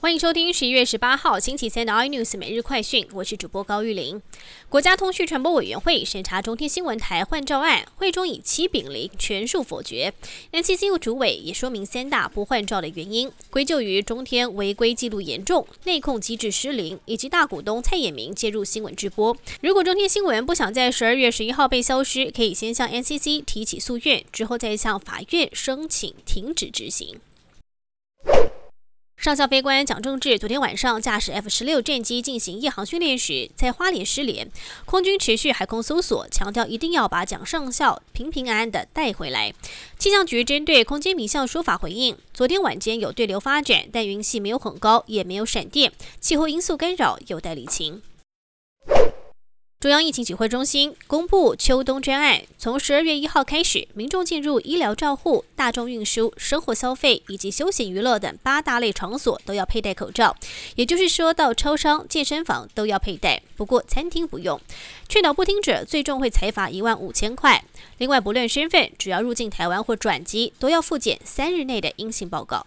欢迎收听十一月十八号星期三的 iNews 每日快讯，我是主播高玉玲。国家通讯传播委员会审查中天新闻台换照案，会中以七比零全数否决。NCC 主委也说明三大不换照的原因，归咎于中天违规记录严重、内控机制失灵，以及大股东蔡衍明介入新闻直播。如果中天新闻不想在十二月十一号被消失，可以先向 NCC 提起诉愿，之后再向法院申请停止执行。上校飞官蒋正志昨天晚上驾驶 F 十六战机进行夜航训练时，在花莲失联，空军持续海空搜索，强调一定要把蒋上校平平安安的带回来。气象局针对空间迷向说法回应：昨天晚间有对流发展，但云系没有很高，也没有闪电，气候因素干扰有待理清。中央疫情指挥中心公布秋冬专案，从十二月一号开始，民众进入医疗照护、大众运输、生活消费以及休闲娱乐等八大类场所都要佩戴口罩。也就是说到超商、健身房都要佩戴，不过餐厅不用。劝导不听者，最终会裁罚一万五千块。另外，不论身份，只要入境台湾或转机，都要附检三日内的阴性报告。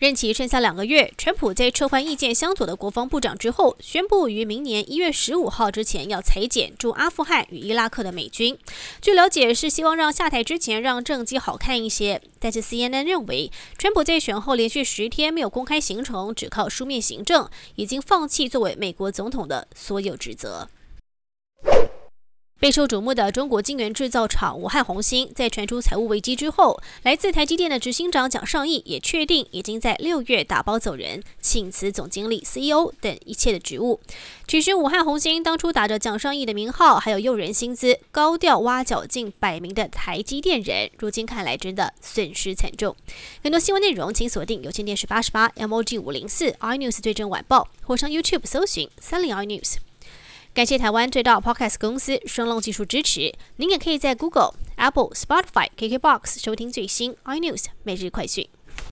任期剩下两个月，川普在撤换意见相左的国防部长之后，宣布于明年一月十五号之前要裁减驻阿富汗与伊拉克的美军。据了解，是希望让下台之前让政绩好看一些。但是 CNN 认为，川普在选后连续十天没有公开行程，只靠书面行政，已经放弃作为美国总统的所有职责。备受瞩目的中国晶圆制造厂武汉红星，在传出财务危机之后，来自台积电的执行长蒋尚义也确定已经在六月打包走人，请辞总经理、CEO 等一切的职务。其实，武汉红星当初打着蒋尚义的名号，还有诱人薪资，高调挖角近百名的台积电人，如今看来真的损失惨重。更多新闻内容，请锁定有线电视八十八 MOG 五零四 iNews 最真晚报，或上 YouTube 搜寻三零 iNews。感谢台湾最大 Podcast 公司双浪技术支持。您也可以在 Google、Apple、Spotify、KKBox 收听最新 iNews 每日快讯。